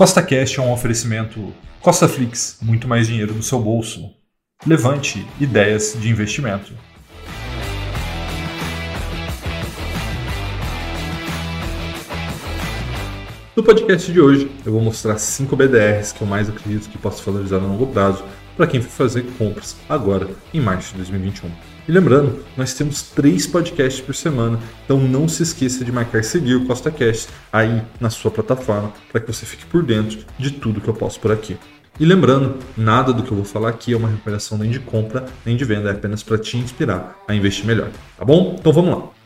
Costa Cash é um oferecimento Costa Flix, muito mais dinheiro no seu bolso. Levante ideias de investimento. No podcast de hoje, eu vou mostrar 5 BDRs que eu mais acredito que possa valorizar a longo prazo para quem for fazer compras agora em março de 2021. E lembrando, nós temos três podcasts por semana, então não se esqueça de marcar seguir o CostaCast aí na sua plataforma para que você fique por dentro de tudo que eu posto por aqui. E lembrando, nada do que eu vou falar aqui é uma recuperação nem de compra nem de venda, é apenas para te inspirar a investir melhor, tá bom? Então vamos lá.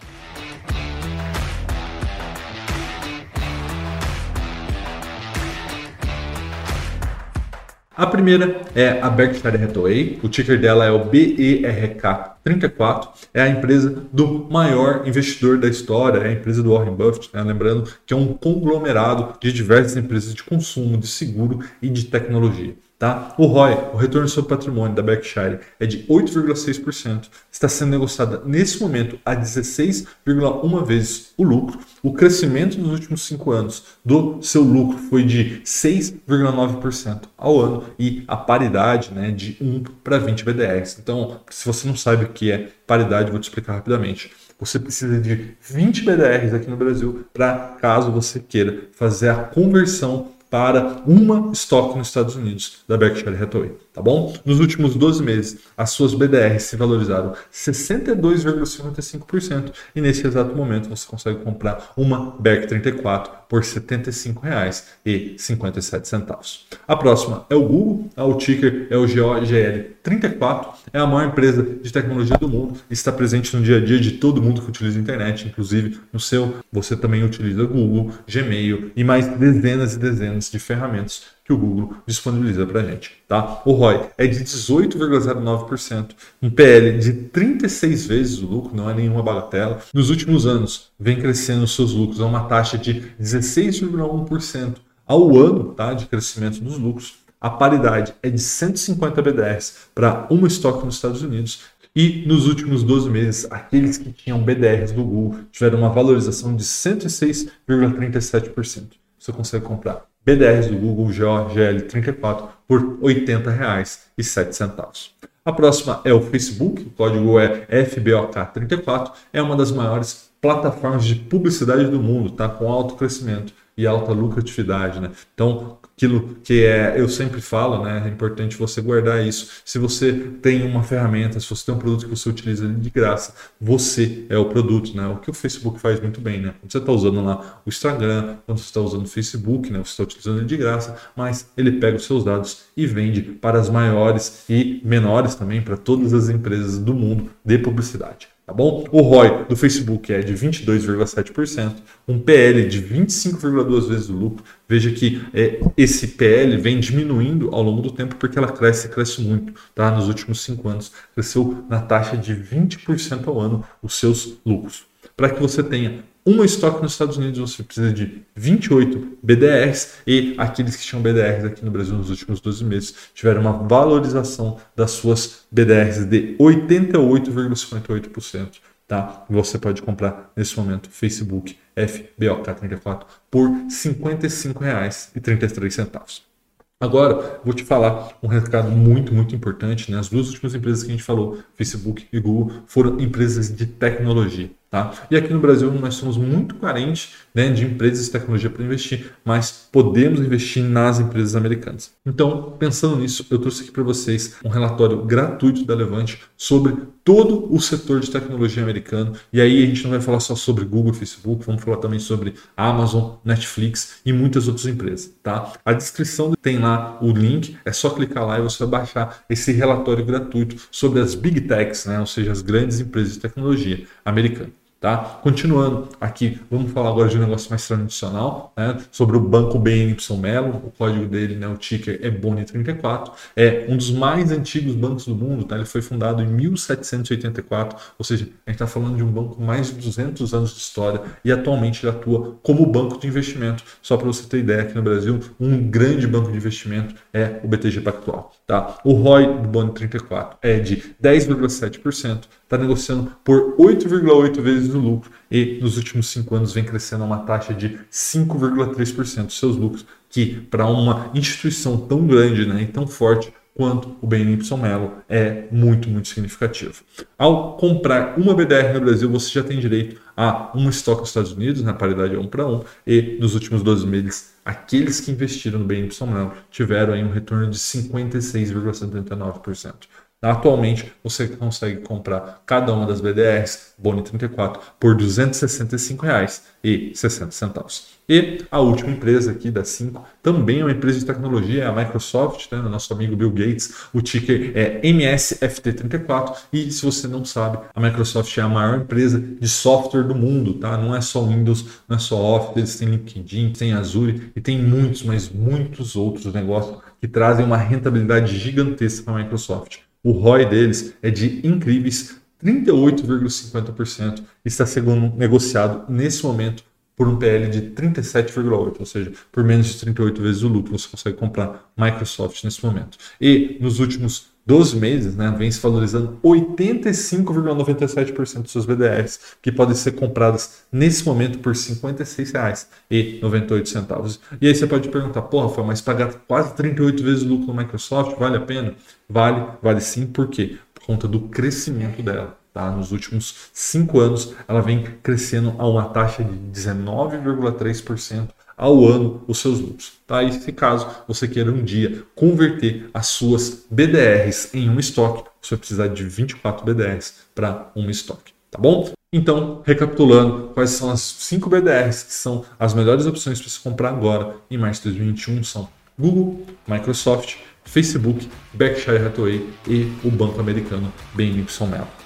A primeira é a Berkshire Hathaway, o ticker dela é o BERK34, é a empresa do maior investidor da história, é a empresa do Warren Buffett, né? lembrando que é um conglomerado de diversas empresas de consumo, de seguro e de tecnologia. Tá? O ROI, o retorno sobre patrimônio da Berkshire, é de 8,6%, está sendo negociada nesse momento a 16,1 vezes o lucro. O crescimento nos últimos cinco anos do seu lucro foi de 6,9% ao ano e a paridade né, de 1 para 20 BDRs. Então, se você não sabe o que é paridade, vou te explicar rapidamente. Você precisa de 20 BDRs aqui no Brasil para caso você queira fazer a conversão para uma estoque nos Estados Unidos da Berkshire Hathaway, tá bom? Nos últimos 12 meses, as suas BDRs se valorizaram 62,55% e nesse exato momento você consegue comprar uma BERK 34 por R$ 75,57. A próxima é o Google, o ticker é o GOGL34, é a maior empresa de tecnologia do mundo, está presente no dia a dia de todo mundo que utiliza a internet, inclusive no seu, você também utiliza Google, Gmail e mais dezenas e dezenas de ferramentas que o Google disponibiliza para a gente. Tá? O ROI é de 18,09%, um PL de 36 vezes o lucro, não é nenhuma bagatela. Nos últimos anos, vem crescendo seus lucros a uma taxa de 16,1% ao ano tá, de crescimento dos lucros. A paridade é de 150 BDRs para uma estoque nos Estados Unidos. E nos últimos 12 meses, aqueles que tinham BDRs do Google tiveram uma valorização de 106,37%. Você consegue comprar BDRs do Google GOGL34 por R$ 80,07. A próxima é o Facebook, o código é FBOK34, é uma das maiores plataformas de publicidade do mundo, tá com alto crescimento e alta lucratividade, né? Então, aquilo que é, eu sempre falo, né? É importante você guardar isso. Se você tem uma ferramenta, se você tem um produto que você utiliza de graça, você é o produto, né? O que o Facebook faz muito bem, né? Quando você está usando lá o Instagram, quando você está usando o Facebook, né? Você está utilizando ele de graça, mas ele pega os seus dados e vende para as maiores e menores também, para todas as empresas do mundo de publicidade tá bom? O ROI do Facebook é de 22,7%, um PL de 25,2 vezes o lucro. Veja que é, esse PL vem diminuindo ao longo do tempo porque ela cresce, cresce muito, tá? Nos últimos cinco anos cresceu na taxa de 20% ao ano os seus lucros. Para que você tenha uma estoque nos Estados Unidos você precisa de 28 BDRs e aqueles que tinham BDRs aqui no Brasil nos últimos 12 meses tiveram uma valorização das suas BDRs de 88,58%. Tá? Você pode comprar nesse momento Facebook FBOK34 por R$ 55,33. Agora, vou te falar um recado muito, muito importante. Né? As duas últimas empresas que a gente falou, Facebook e Google, foram empresas de tecnologia. Tá? E aqui no Brasil nós somos muito carentes né, de empresas de tecnologia para investir, mas podemos investir nas empresas americanas. Então, pensando nisso, eu trouxe aqui para vocês um relatório gratuito da Levante sobre todo o setor de tecnologia americano. E aí a gente não vai falar só sobre Google Facebook, vamos falar também sobre Amazon, Netflix e muitas outras empresas. Tá? A descrição tem lá o link, é só clicar lá e você vai baixar esse relatório gratuito sobre as Big Techs, né, ou seja, as grandes empresas de tecnologia americanas. Tá? Continuando aqui, vamos falar agora de um negócio mais tradicional, né? sobre o banco BNY Mellon, o código dele, né, o ticker é BONI34, é um dos mais antigos bancos do mundo, tá? ele foi fundado em 1784, ou seja, a gente está falando de um banco com mais de 200 anos de história e atualmente ele atua como banco de investimento. Só para você ter ideia, aqui no Brasil, um grande banco de investimento é o BTG Pactual. Tá? O ROI do BONI34 é de 10,7%, está negociando por 8,8 vezes lucro e nos últimos cinco anos vem crescendo a uma taxa de 5,3% dos seus lucros, que para uma instituição tão grande né, e tão forte quanto o BNY Melo é muito, muito significativo. Ao comprar uma BDR no Brasil, você já tem direito a um estoque nos Estados Unidos, na paridade 1 para 1, e nos últimos 12 meses, aqueles que investiram no BNY Melo tiveram aí um retorno de 56,79%. Atualmente, você consegue comprar cada uma das BDRs Boni 34 por R$ 265,60. E a última empresa aqui da 5 também é uma empresa de tecnologia, é a Microsoft, né? nosso amigo Bill Gates. O ticker é MSFT34 e se você não sabe, a Microsoft é a maior empresa de software do mundo, tá? Não é só Windows, não é só Office, eles têm LinkedIn, tem Azure e tem muitos, mas muitos outros negócios que trazem uma rentabilidade gigantesca para a Microsoft. O ROI deles é de incríveis 38,50% e está sendo negociado nesse momento por um PL de 37,8, ou seja, por menos de 38 vezes o lucro você consegue comprar Microsoft nesse momento. E nos últimos 12 meses, né, vem se valorizando 85,97% dos seus BDRs, que podem ser compradas nesse momento por R$ 56,98. E aí você pode perguntar, porra, foi mas pagar quase 38 vezes o lucro no Microsoft, vale a pena? Vale, vale sim, por quê? Por conta do crescimento dela. Tá? Nos últimos cinco anos, ela vem crescendo a uma taxa de 19,3% ao ano os seus lucros. Tá? E se caso você queira um dia converter as suas BDRs em um estoque, você vai precisar de 24 BDRs para um estoque. Tá bom? Então, recapitulando, quais são as 5 BDRs que são as melhores opções para você comprar agora em março de 2021 são Google, Microsoft, Facebook, Berkshire Hathaway e o banco americano BNY Mellon.